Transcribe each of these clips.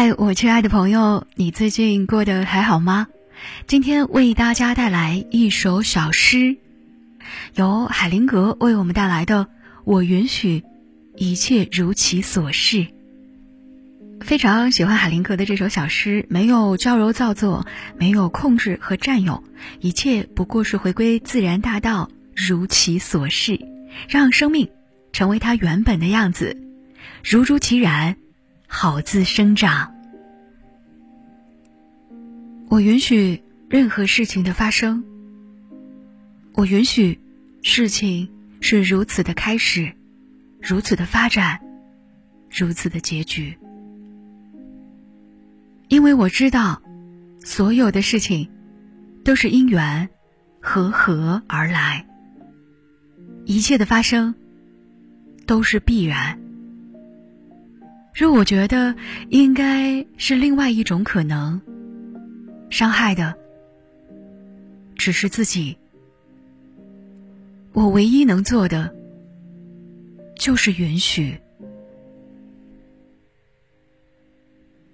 嗨，我亲爱的朋友，你最近过得还好吗？今天为大家带来一首小诗，由海灵格为我们带来的《我允许一切如其所是》。非常喜欢海灵格的这首小诗，没有娇柔造作，没有控制和占有，一切不过是回归自然大道，如其所是，让生命成为它原本的样子，如如其然。好自生长。我允许任何事情的发生。我允许事情是如此的开始，如此的发展，如此的结局。因为我知道，所有的事情都是因缘和合而来，一切的发生都是必然。若我觉得应该是另外一种可能，伤害的只是自己。我唯一能做的就是允许。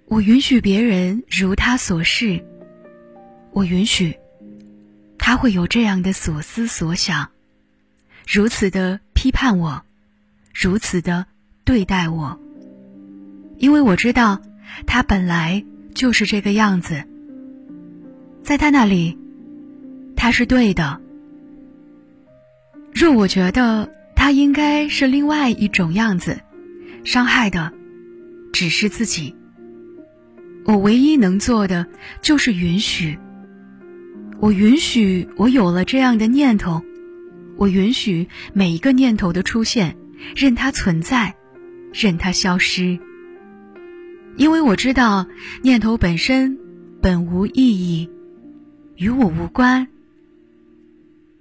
我允许别人如他所示，我允许他会有这样的所思所想，如此的批判我，如此的对待我。因为我知道，他本来就是这个样子。在他那里，他是对的。若我觉得他应该是另外一种样子，伤害的只是自己。我唯一能做的就是允许。我允许我有了这样的念头，我允许每一个念头的出现，任它存在，任它消失。因为我知道，念头本身本无意义，与我无关。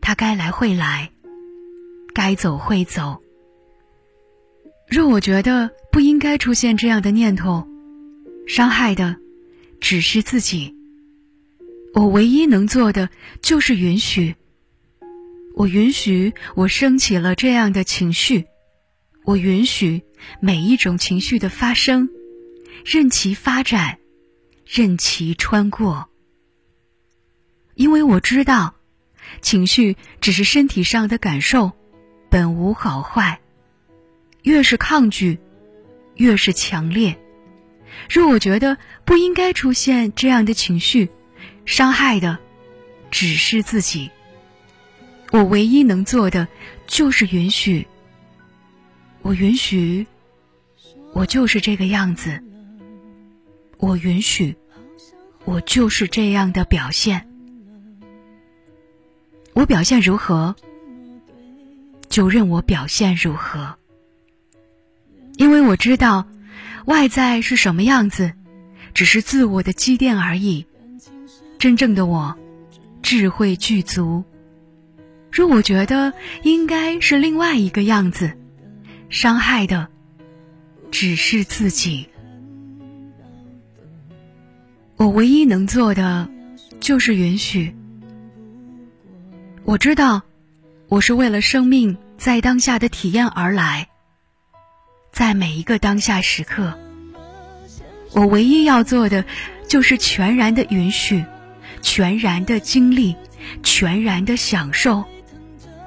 它该来会来，该走会走。若我觉得不应该出现这样的念头，伤害的只是自己。我唯一能做的就是允许。我允许我升起了这样的情绪，我允许每一种情绪的发生。任其发展，任其穿过。因为我知道，情绪只是身体上的感受，本无好坏。越是抗拒，越是强烈。若我觉得不应该出现这样的情绪，伤害的只是自己。我唯一能做的就是允许。我允许，我就是这个样子。我允许，我就是这样的表现。我表现如何，就任我表现如何。因为我知道，外在是什么样子，只是自我的积淀而已。真正的我，智慧具足。若我觉得应该是另外一个样子，伤害的只是自己。我唯一能做的，就是允许。我知道，我是为了生命在当下的体验而来。在每一个当下时刻，我唯一要做的，就是全然的允许，全然的经历，全然的享受。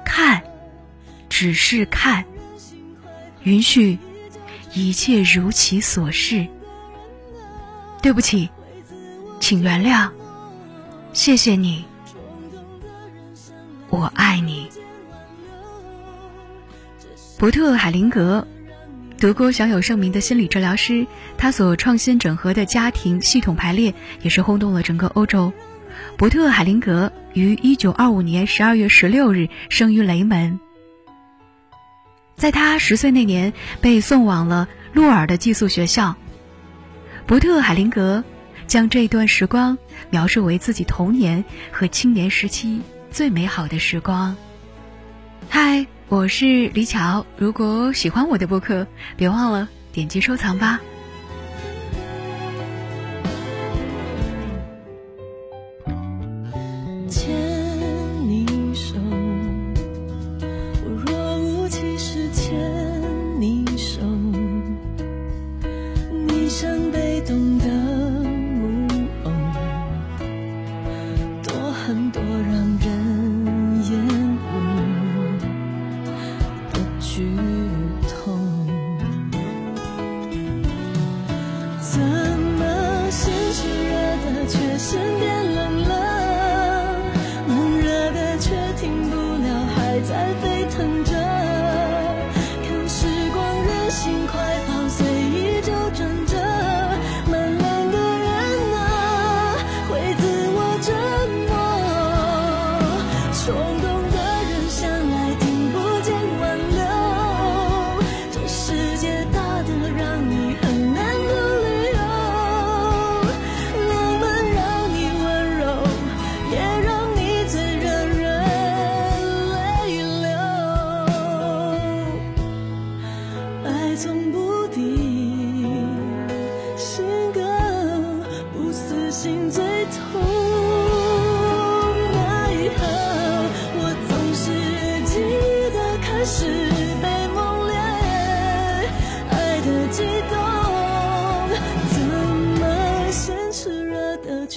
看，只是看，允许一切如其所是。对不起。请原谅，谢谢你，我爱你。伯特·海灵格，德国享有盛名的心理治疗师，他所创新整合的家庭系统排列也是轰动了整个欧洲。伯特·海灵格于一九二五年十二月十六日生于雷门，在他十岁那年被送往了洛尔的寄宿学校。伯特·海灵格。将这段时光描述为自己童年和青年时期最美好的时光。嗨，我是李巧，如果喜欢我的播客，别忘了点击收藏吧。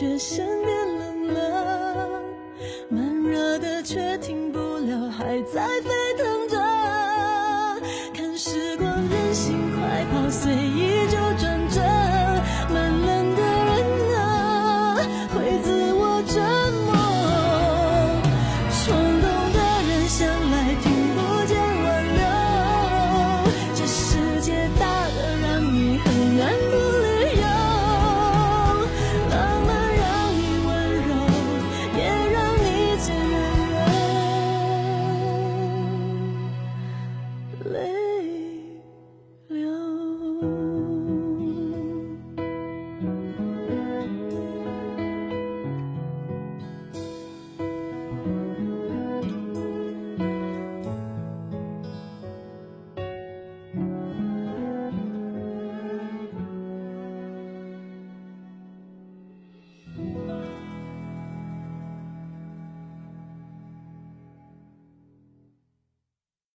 却先变冷了慢热的却停不了还在沸腾着。看时光任性快跑随意就转折慢冷的人啊会自我折磨。冲动的人向来听不见挽留这世界大得让你很难不